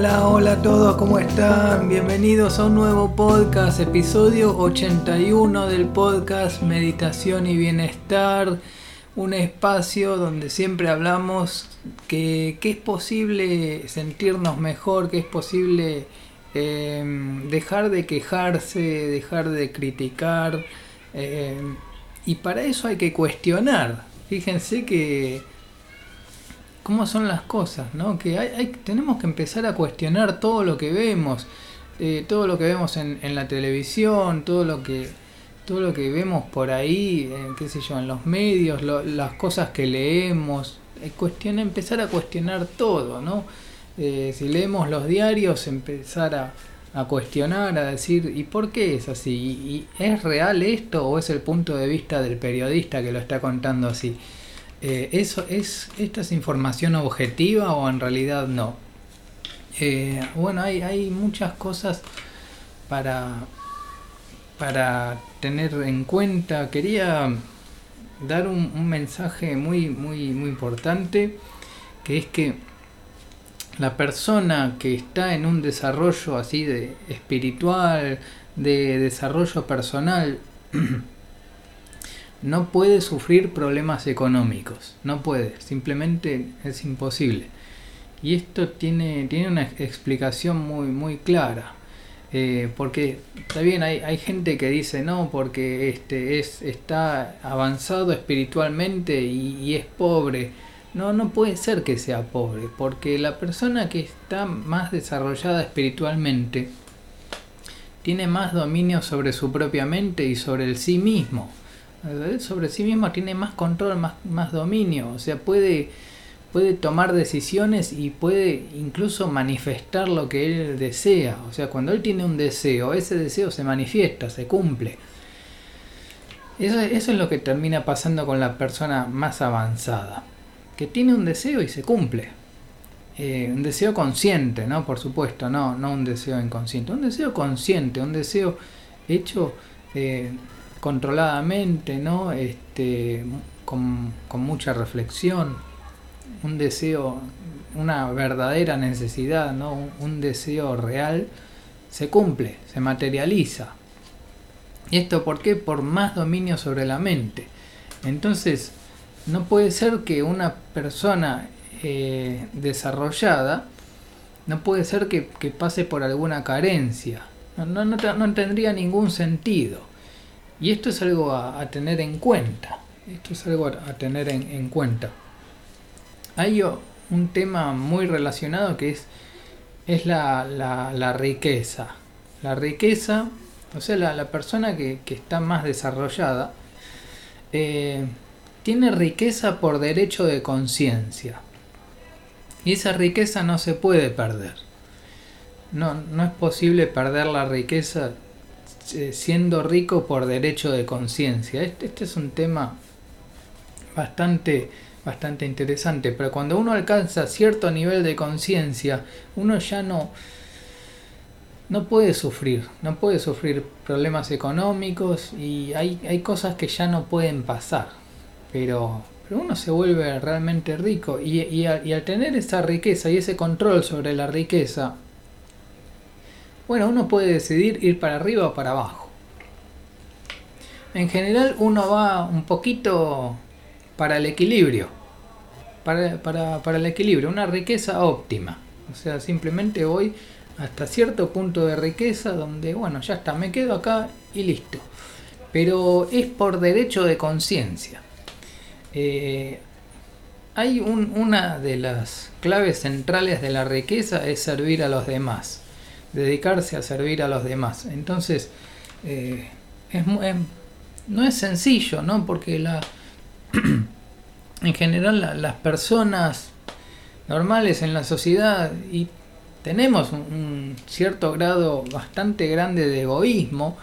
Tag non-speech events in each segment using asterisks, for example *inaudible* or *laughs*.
Hola, hola a todos, ¿cómo están? Bienvenidos a un nuevo podcast, episodio 81 del podcast Meditación y Bienestar, un espacio donde siempre hablamos que, es posible sentirnos mejor, que es posible em, dejar de quejarse, dejar de criticar, em, y para eso hay que cuestionar. Fíjense que cómo son las cosas, ¿no? Que hay, tenemos que empezar a cuestionar todo lo que vemos, eh, todo lo que vemos en, la televisión, todo lo que todo lo que vemos por ahí, eh, qué sé yo, en los medios, las cosas que leemos, eh, empezar a cuestionar todo, ¿no? si leemos los diarios, empezar a, a, cuestionar, a decir, ¿y por qué es así? ¿Y es real esto o es el punto de vista del periodista que lo está contando así? Eh, eso es, ¿Esta es información objetiva o en realidad no? Eh, bueno, hay, hay muchas cosas para, para tener en cuenta. Quería dar un, un, mensaje muy, muy, muy importante, que es que la persona que está en un desarrollo así de espiritual, de desarrollo personal, *clears throat* no puede sufrir problemas económicos, no puede, simplemente es imposible. Y esto tiene, tiene una explicación muy, muy clara. Eh, porque está bien, hay, hay, gente que dice no, porque este es, está avanzado espiritualmente y, y, es pobre. No, no puede ser que sea pobre, porque la persona que está más desarrollada espiritualmente tiene más dominio sobre su propia mente y sobre el sí mismo sobre sí mismo tiene más control, más, más dominio, o sea, puede, puede tomar decisiones y puede incluso manifestar lo que él desea, o sea, cuando él tiene un deseo, ese deseo se manifiesta, se cumple. Eso, eso es lo que termina pasando con la persona más avanzada, que tiene un deseo y se cumple. Eh, un deseo consciente, ¿no? Por supuesto, no, no un deseo inconsciente, un deseo consciente, un deseo hecho eh, controladamente, ¿no? Este, con, mucha reflexión, un deseo, una verdadera necesidad, ¿no? Un, deseo real, se cumple, se materializa. ¿Y esto por qué? Por más dominio sobre la mente. Entonces, no puede ser que una persona eh, desarrollada, no puede ser que, pase por alguna carencia. No, no tendría ningún sentido. Y esto es algo a, tener en cuenta. Esto es algo a, tener en, cuenta. Hay un tema muy relacionado que es, es la, la, riqueza. La riqueza, o sea, la, persona que, está más desarrollada, eh, tiene riqueza por derecho de conciencia. Y esa riqueza no se puede perder. No, no es posible perder la riqueza siendo rico por derecho de conciencia. Este, este, es un tema bastante, bastante interesante, pero cuando uno alcanza cierto nivel de conciencia, uno ya no, no puede sufrir, no puede sufrir problemas económicos y hay, hay cosas que ya no pueden pasar, pero, pero uno se vuelve realmente rico y, y al tener esa riqueza y ese control sobre la riqueza, bueno, uno puede decidir ir para arriba o para abajo. En general uno va un poquito para el equilibrio. Para, el equilibrio, una riqueza óptima. O sea, simplemente voy hasta cierto punto de riqueza donde, bueno, ya está, me quedo acá y listo. Pero es por derecho de conciencia. Eh, hay una de las claves centrales de la riqueza es servir a los demás dedicarse a servir a los demás. Entonces, eh, es, no es sencillo, ¿no? Porque la, *clears throat* en general las personas normales en la sociedad y tenemos un, cierto grado bastante grande de egoísmo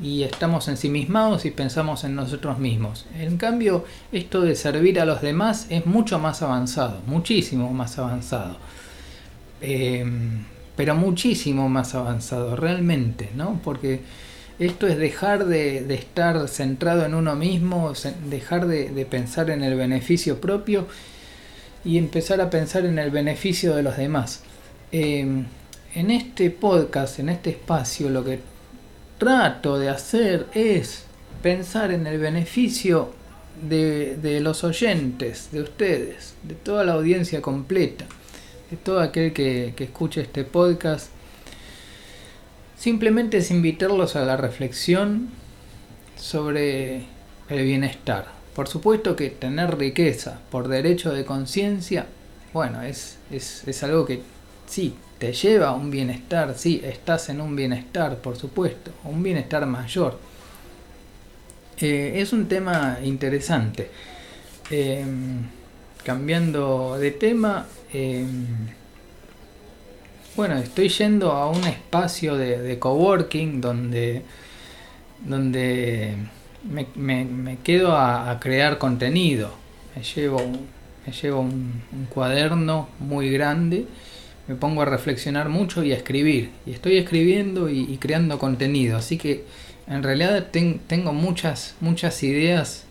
y estamos ensimismados y pensamos en nosotros mismos. En cambio, esto de servir a los demás es mucho más avanzado, muchísimo más avanzado. Eh, pero muchísimo más avanzado, realmente, ¿no? Porque esto es dejar de, estar centrado en uno mismo, dejar de, pensar en el beneficio propio y empezar a pensar en el beneficio de los demás. Em, en este podcast, en este espacio, lo que trato de hacer es pensar en el beneficio de, los oyentes, de ustedes, de toda la audiencia completa, de todo aquel que, que escuche este podcast. Simplemente es invitarlos a la reflexión sobre el bienestar. Por supuesto que tener riqueza por derecho de conciencia, bueno, es, es, es algo que sí, te lleva a un bienestar, sí, estás en un bienestar, por supuesto, un bienestar mayor. Eh, es un tema interesante. Em, cambiando de tema, em, bueno, estoy yendo a un espacio de, coworking donde, donde me, quedo a, crear contenido. Me llevo, me llevo un cuaderno muy grande me pongo a reflexionar mucho y a escribir. Y estoy escribiendo y, creando contenido. Así que en realidad tengo muchas, muchas ideas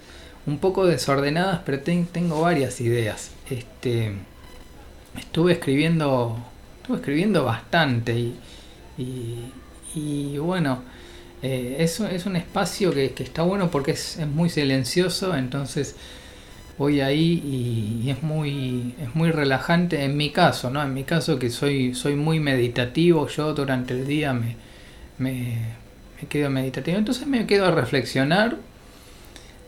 un poco desordenadas, pero tengo varias ideas. Este, estuve escribiendo, estuve escribiendo bastante y, y, bueno, eh, es, un espacio que, está bueno porque es, es muy silencioso, entonces voy ahí y, es muy es muy relajante en mi caso no en mi caso que soy soy muy meditativo yo durante el día me, me, quedo meditativo. Entonces me quedo a reflexionar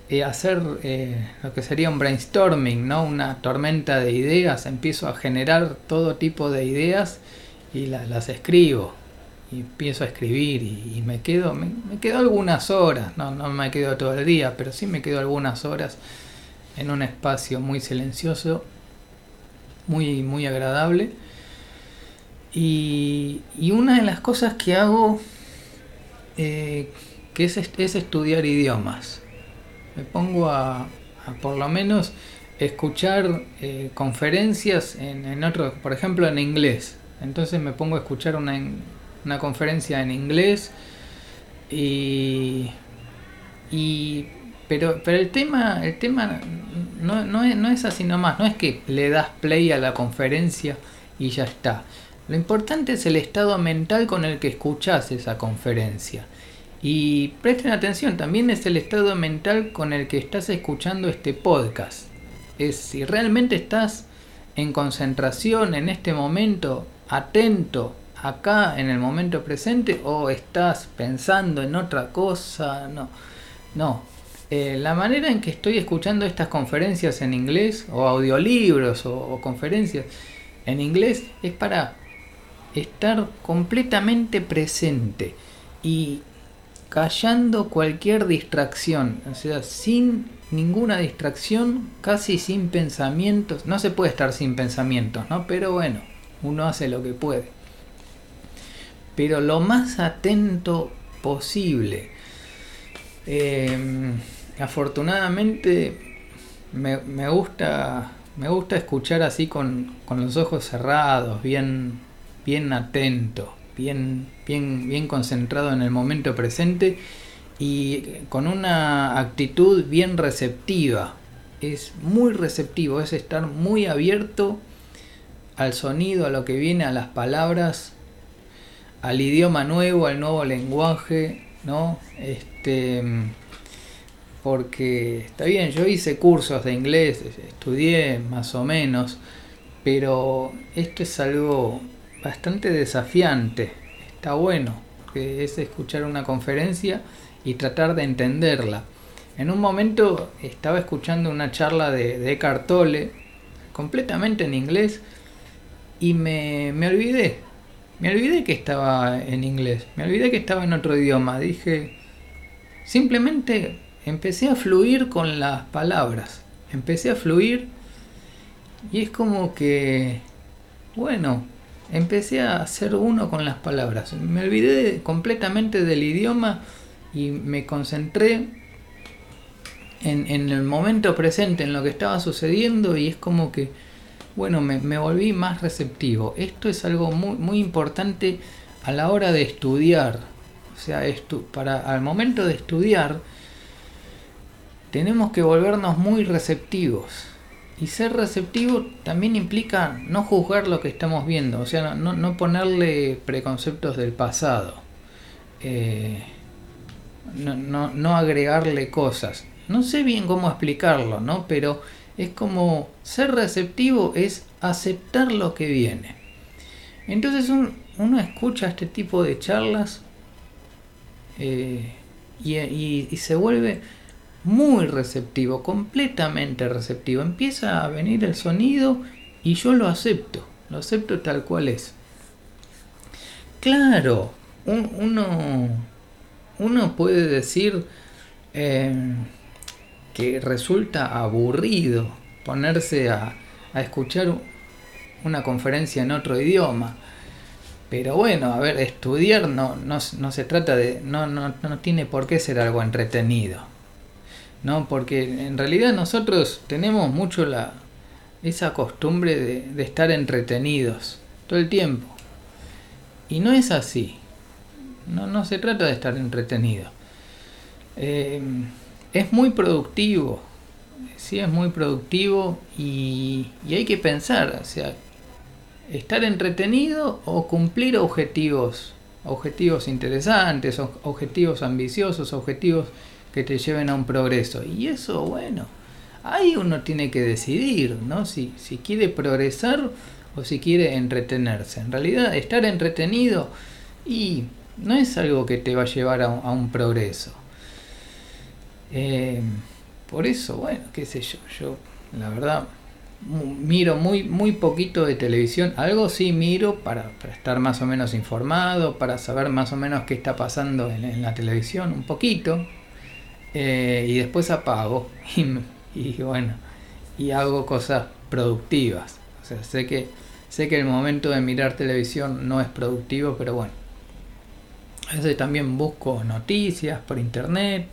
y hacer eh, lo que sería un brainstorming no una tormenta de ideas empiezo a generar todo tipo de ideas y las escribo y empiezo a escribir y, me quedo me, me, quedo algunas horas no no me quedo todo el día pero sí me quedo algunas horas en un espacio muy silencioso, muy, muy agradable. Y, una de las cosas que hago, eh, que es, es, estudiar idiomas. Me pongo a, por lo menos escuchar eh, conferencias en, en, otro, por ejemplo en inglés. Entonces me pongo a escuchar una, una conferencia en inglés y, y pero, pero el tema, el tema no, no, es, no es así nomás, no es que le das play a la conferencia y ya está. Lo importante es el estado mental con el que escuchas esa conferencia. Y presten atención, también es el estado mental con el que estás escuchando este podcast. Es si realmente estás en concentración en este momento, atento acá en el momento presente o estás pensando en otra cosa, no. No, eh, la manera en que estoy escuchando estas conferencias en inglés, o audiolibros, o, conferencias en inglés, es para estar completamente presente y callando cualquier distracción, o sea, sin ninguna distracción, casi sin pensamientos. No se puede estar sin pensamientos, ¿no? Pero bueno, uno hace lo que puede. Pero lo más atento posible. Eh, afortunadamente me, gusta me gusta escuchar así con, los ojos cerrados, bien, bien atento, bien, bien, bien concentrado en el momento presente y con una actitud bien receptiva. Es muy receptivo, es estar muy abierto al sonido, a lo que viene, a las palabras, al idioma nuevo, al nuevo lenguaje, ¿no? Este porque está bien, yo hice cursos de inglés, estudié más o menos, pero esto es algo bastante desafiante, está bueno, que es escuchar una conferencia y tratar de entenderla. En un momento estaba escuchando una charla de, de Eckhart Tolle, completamente en inglés, y me, me olvidé, me olvidé que estaba en inglés, me olvidé que estaba en otro idioma, dije, simplemente empecé a fluir con las palabras. Empecé a fluir y es como que, bueno, empecé a ser uno con las palabras. Me olvidé completamente del idioma y me concentré en, el momento presente, en lo que estaba sucediendo y es como que, bueno, me, volví más receptivo. Esto es algo muy, muy importante a la hora de estudiar. O sea, esto, para al momento de estudiar, tenemos que volvernos muy receptivos, y ser receptivo también implica no juzgar lo que estamos viendo, o sea, no, no ponerle preconceptos del pasado, eh, no, no, no, agregarle cosas. No sé bien cómo explicarlo, ¿no? Pero es como ser receptivo es aceptar lo que viene. Entonces uno escucha este tipo de charlas eh, y se vuelve muy receptivo, completamente receptivo. Empieza a venir el sonido y yo lo acepto, lo acepto tal cual es. Claro, uno, uno puede decir eh, que resulta aburrido ponerse a, a escuchar una conferencia en otro idioma. Pero bueno, a ver, estudiar no, no, no se trata de. No, no, no tiene por qué ser algo entretenido. ¿No? Porque en realidad nosotros tenemos mucho la, esa costumbre de, estar entretenidos todo el tiempo. Y no es así. No, no se trata de estar entretenido. Eh, es muy productivo. Sí, es muy productivo y, y hay que pensar, o sea, estar entretenido o cumplir objetivos, objetivos interesantes, objetivos ambiciosos, objetivos que te lleven a un progreso. Y eso, bueno, ahí uno tiene que decidir, ¿no? Si, si quiere progresar o si quiere entretenerse. En realidad, estar entretenido y no es algo que te va a llevar a, un progreso. Eh, por eso, bueno, qué sé yo, yo la verdad miro muy, muy poquito de televisión. Algo sí miro para, estar más o menos informado, para saber más o menos qué está pasando en la televisión, un poquito, eh, y después apago *laughs* y, bueno, y hago cosas productivas. O sea, sé que, sé que el momento de mirar televisión no es productivo, pero bueno. A veces también busco noticias por internet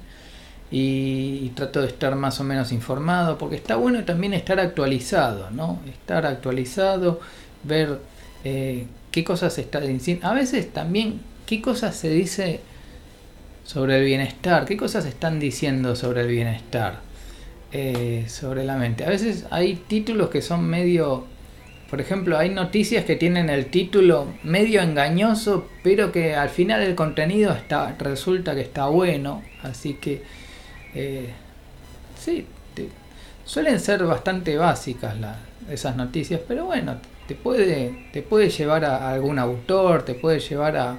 y, trato de estar más o menos informado, porque está bueno también estar actualizado, ¿no? Estar actualizado, ver eh, qué cosas se está diciendo. A veces también qué cosas se dice sobre el bienestar. ¿Qué cosas están diciendo sobre el bienestar? Eh, sobre la mente. A veces hay títulos que son medio... Por ejemplo, hay noticias que tienen el título medio engañoso, pero que al final el contenido está, resulta que está bueno. Así que... Eh, sí, suelen ser bastante básicas esas noticias, pero bueno, te puede, te puede llevar a algún autor, te puede llevar a,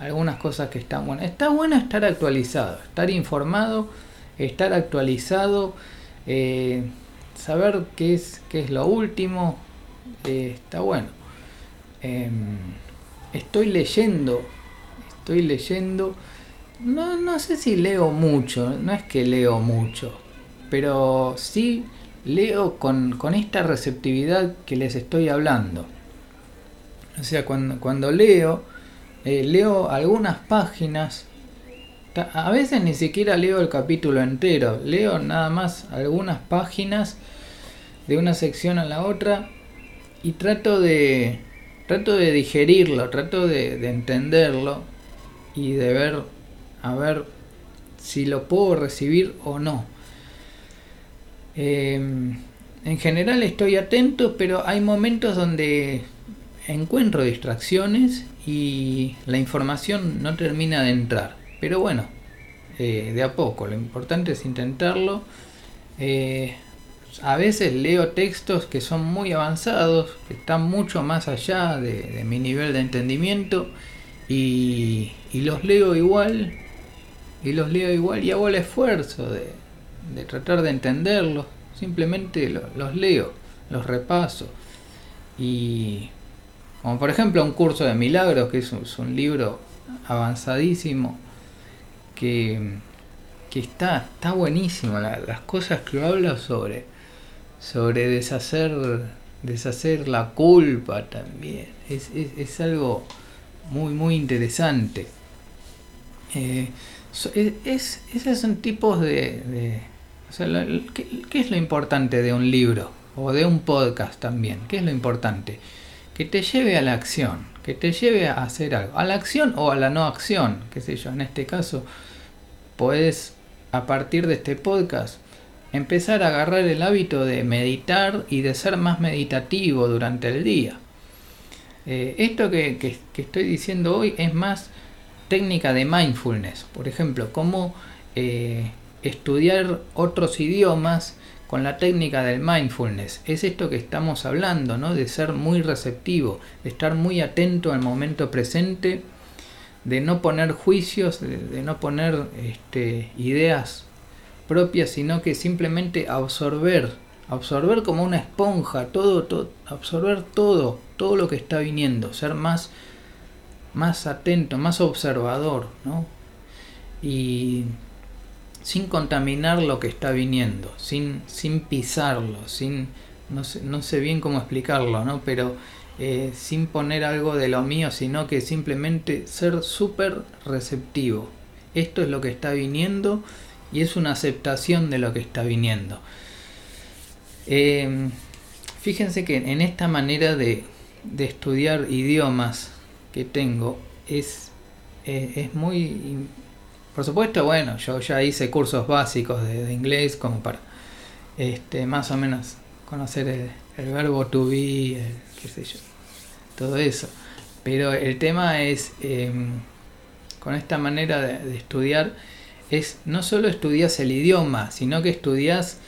algunas cosas que están buenas. Está bueno estar actualizado, estar informado, estar actualizado, eh, saber qué es, qué es lo último, eh, está bueno. Em, estoy leyendo, estoy leyendo, no, no sé si leo mucho, no es que leo mucho, pero sí leo con, con esta receptividad que les estoy hablando. O sea, cuando, cuando leo, eh, leo algunas páginas, a veces ni siquiera leo el capítulo entero, leo nada más algunas páginas de una sección a la otra y trato de trato de digerirlo, trato de, entenderlo y de ver a ver si lo puedo recibir o no. Em, en general estoy atento, pero hay momentos donde encuentro distracciones y la información no termina de entrar. Pero bueno, eh, de a poco, lo importante es intentarlo. Eh, a veces leo textos que son muy avanzados, que están mucho más allá de, mi nivel de entendimiento y, los leo igual, y los leo igual y hago el esfuerzo de, tratar de entenderlos, simplemente los leo, los repaso y como por ejemplo un curso de milagros, que es un, libro avanzadísimo, que, está, está buenísimo. las cosas que habla sobre, sobre deshacer, deshacer la culpa también. Es, algo muy, muy interesante. Eh, es, esos son tipos de... ¿qué es lo importante de un libro? O de un podcast también. ¿Qué es lo importante? Que te lleve a la acción, que te lleve a hacer algo, a la acción o a la no acción, qué sé yo, en este caso, puedes a partir de este podcast empezar a agarrar el hábito de meditar y de ser más meditativo durante el día. Eh, esto que, estoy diciendo hoy es más técnica de mindfulness. Por ejemplo, cómo eh, estudiar otros idiomas con la técnica del mindfulness. Es esto que estamos hablando, ¿no? De ser muy receptivo, de estar muy atento al momento presente, de no poner juicios, de, no poner este, ideas propias, sino que simplemente absorber, absorber como una esponja, todo, todo, absorber todo, todo lo que está viniendo, ser más, más atento, más observador, ¿no? Y sin contaminar lo que está viniendo, sin, sin pisarlo, sin, no sé, no sé bien cómo explicarlo, ¿no? Pero eh, sin poner algo de lo mío, sino que simplemente ser súper receptivo. Esto es lo que está viniendo y es una aceptación de lo que está viniendo. Em, fíjense que en esta manera de, estudiar idiomas que tengo es, eh, es muy... Por supuesto, bueno, yo ya hice cursos básicos de, inglés como para este, más o menos conocer el, verbo to be, qué sé yo, todo eso. Pero el tema es, em, con esta manera de estudiar, es no solo estudias el idioma, sino que estudias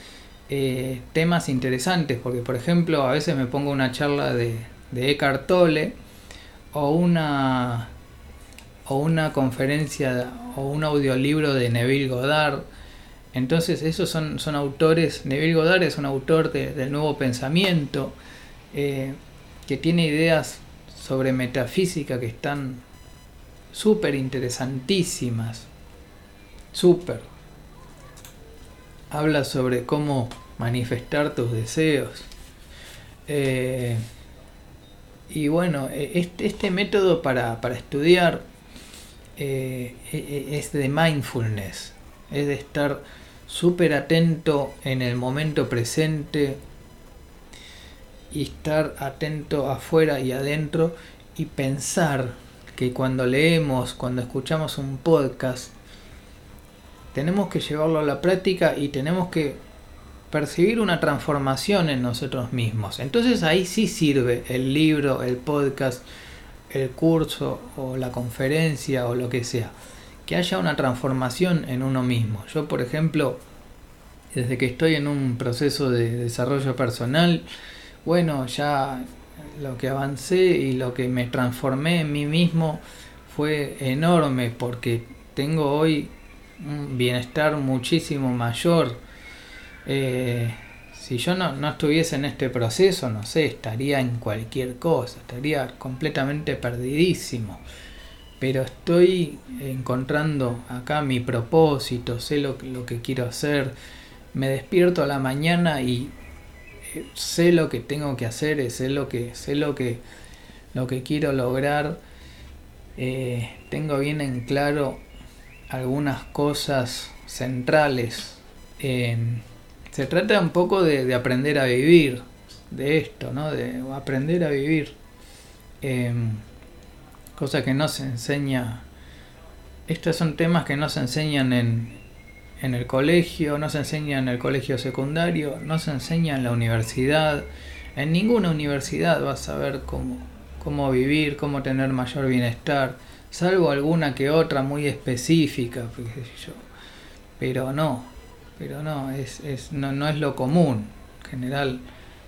eh, temas interesantes, porque por ejemplo a veces me pongo una charla de, de Eckhart Tolle o una, o una conferencia o un audiolibro de Neville Goddard. Entonces esos son, son autores, Neville Goddard es un autor del nuevo pensamiento, eh, que tiene ideas sobre metafísica que están súper interesantísimas Súper. Habla sobre cómo manifestar tus deseos. Eh, y bueno, e, este, este método para, estudiar eh, e, e, es de mindfulness, es de estar súper atento en el momento presente y estar atento afuera y adentro y pensar que cuando leemos, cuando escuchamos un podcast, tenemos que llevarlo a la práctica y tenemos que percibir una transformación en nosotros mismos. Entonces ahí sí sirve el libro, el podcast, el curso o la conferencia o lo que sea. Que haya una transformación en uno mismo. Yo, por ejemplo, desde que estoy en un proceso de desarrollo personal, bueno, ya lo que avancé y lo que me transformé en mí mismo fue enorme porque tengo hoy un bienestar muchísimo mayor. Eh, si yo no, no, estuviese en este proceso, no sé, estaría en cualquier cosa, estaría completamente perdidísimo. Pero estoy encontrando acá mi propósito, sé lo, lo que quiero hacer, me despierto a la mañana y eh, sé lo que tengo que hacer, sé lo que, sé lo que, lo que quiero lograr. Eh, tengo bien en claro algunas cosas centrales. Se trata un poco de, aprender a vivir, de esto, ¿no? De aprender a vivir. Em, cosa que no se enseña. Estos son temas que no se enseñan en, en el colegio, no se enseñan en el colegio secundario, no se enseña en la universidad. En ninguna universidad vas a ver cómo, cómo vivir, cómo tener mayor bienestar salvo alguna que otra muy específica, pero no, pero no, es, es, no, no es lo común. En general,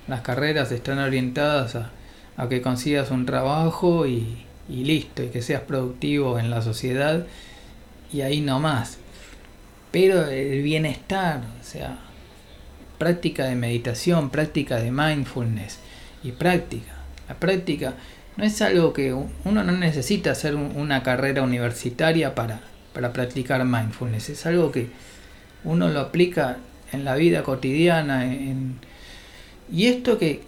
las carreras están orientadas a, a que consigas un trabajo y, y, listo, y que seas productivo en la sociedad y ahí no más. Pero el bienestar, o sea, práctica de meditación, práctica de mindfulness y práctica. La práctica no es algo que uno no necesita hacer una carrera universitaria para, para practicar mindfulness, es algo que uno lo aplica en la vida cotidiana. y esto que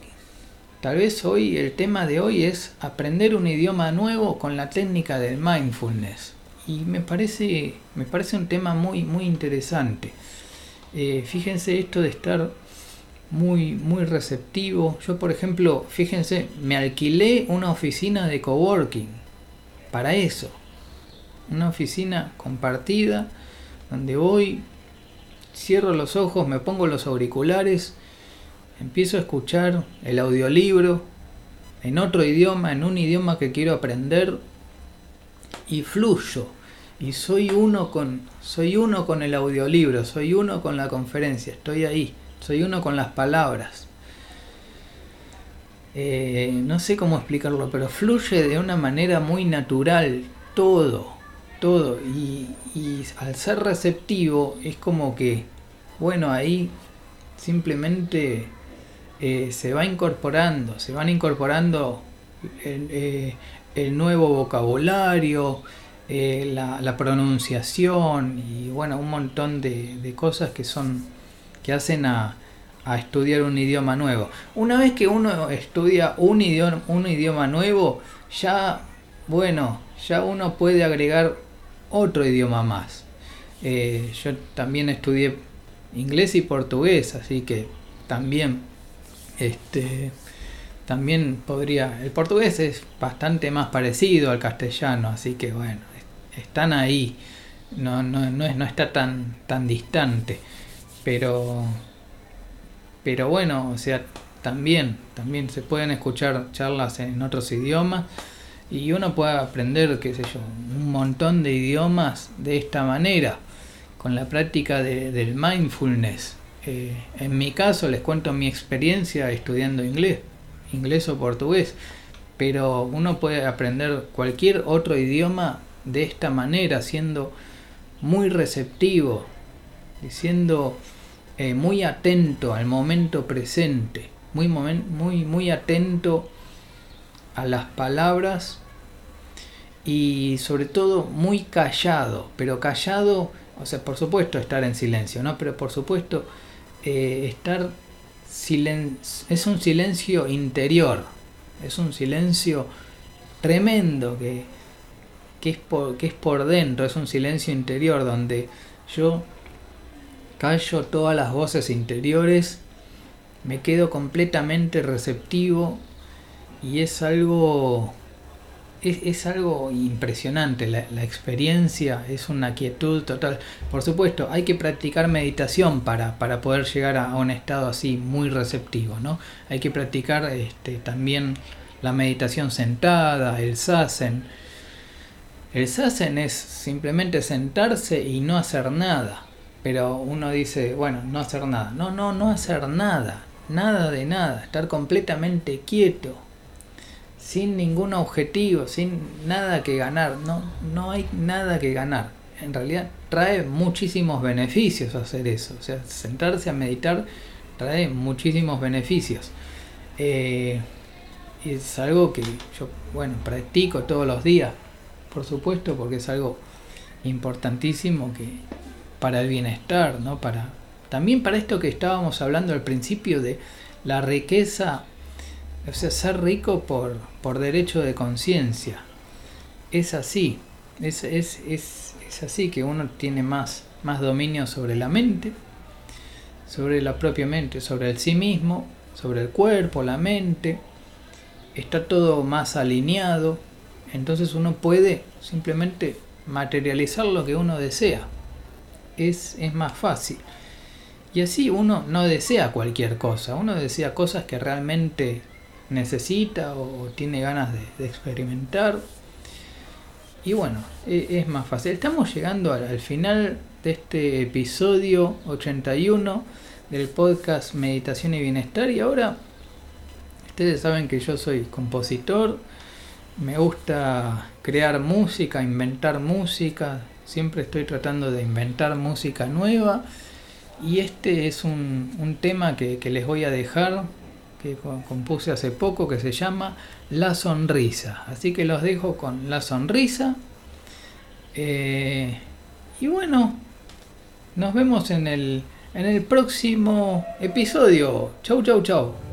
tal vez hoy, el tema de hoy es aprender un idioma nuevo con la técnica del mindfulness. Y me parece, me parece un tema muy, muy interesante. Eh, fíjense esto de estar muy, muy receptivo. Yo, por ejemplo, fíjense, me alquilé una oficina de coworking para eso. Una oficina compartida donde voy, cierro los ojos, me pongo los auriculares, empiezo a escuchar el audiolibro en otro idioma, en un idioma que quiero aprender y fluyo y soy uno con soy uno con el audiolibro, soy uno con la conferencia, estoy ahí, soy uno con las palabras. Eh, no sé cómo explicarlo, pero fluye de una manera muy natural todo, todo. Y, al ser receptivo es como que, bueno, ahí simplemente eh, se va incorporando, se van incorporando el, eh, el nuevo vocabulario, eh, la, pronunciación y bueno, un montón de, cosas que son que hacen a, estudiar un idioma nuevo. Una vez que uno estudia un idioma, un idioma nuevo, ya bueno, ya uno puede agregar otro idioma más. Eh, yo también estudié inglés y portugués, así que también este también podría el portugués es bastante más parecido al castellano, así que bueno, están ahí, no, no, no, no está tan, tan distante, pero, pero bueno, o sea, también, también se pueden escuchar charlas en otros idiomas y uno puede aprender, qué sé yo, un montón de idiomas de esta manera, con la práctica de, del mindfulness. Eh, en mi caso les cuento mi experiencia estudiando inglés, inglés o portugués, pero uno puede aprender cualquier otro idioma de esta manera, siendo muy receptivo, siendo eh, muy atento al momento presente, muy, muy, muy atento a las palabras y sobre todo muy callado, pero callado, o sea, por supuesto estar en silencio, ¿no? Pero por supuesto eh, estar silen es un silencio interior, es un silencio tremendo que que es, por, que es por dentro, es un silencio interior donde yo callo todas las voces interiores, me quedo completamente receptivo y es algo es, algo impresionante, la, la, experiencia es una quietud total. Por supuesto, hay que practicar meditación para, para poder llegar a, un estado así muy receptivo, ¿no? Hay que practicar este, también la meditación sentada, el sasen, el sasen es simplemente sentarse y no hacer nada. Pero uno dice, bueno, no hacer nada. No, no, no hacer nada. Nada de nada. Estar completamente quieto. Sin ningún objetivo, sin nada que ganar. No, no hay nada que ganar. En realidad trae muchísimos beneficios hacer eso. O sea, sentarse a meditar trae muchísimos beneficios. Eh, es algo que yo, bueno, practico todos los días por supuesto, porque es algo importantísimo que para el bienestar, ¿no? Para también para esto que estábamos hablando al principio de la riqueza, o sea, ser rico por, por derecho de conciencia. Es así, es, es, es, es así que uno tiene más, más dominio sobre la mente, sobre la propia mente, sobre el sí mismo, sobre el cuerpo, la mente, está todo más alineado, entonces uno puede simplemente materializar lo que uno desea. Es, es más fácil. Y así uno no desea cualquier cosa, uno desea cosas que realmente necesita o tiene ganas de, experimentar. Y bueno, e, es, más fácil. Estamos llegando al, al final de este episodio 81 del podcast Meditación y Bienestar. Y ahora, ustedes saben que yo soy compositor, me gusta crear música, inventar música, siempre estoy tratando de inventar música nueva y este es un, tema que, les voy a dejar, que compuse hace poco, que se llama La Sonrisa. Así que los dejo con La Sonrisa. Eh, y bueno, nos vemos en el, en el próximo episodio. Chau, chau, chau.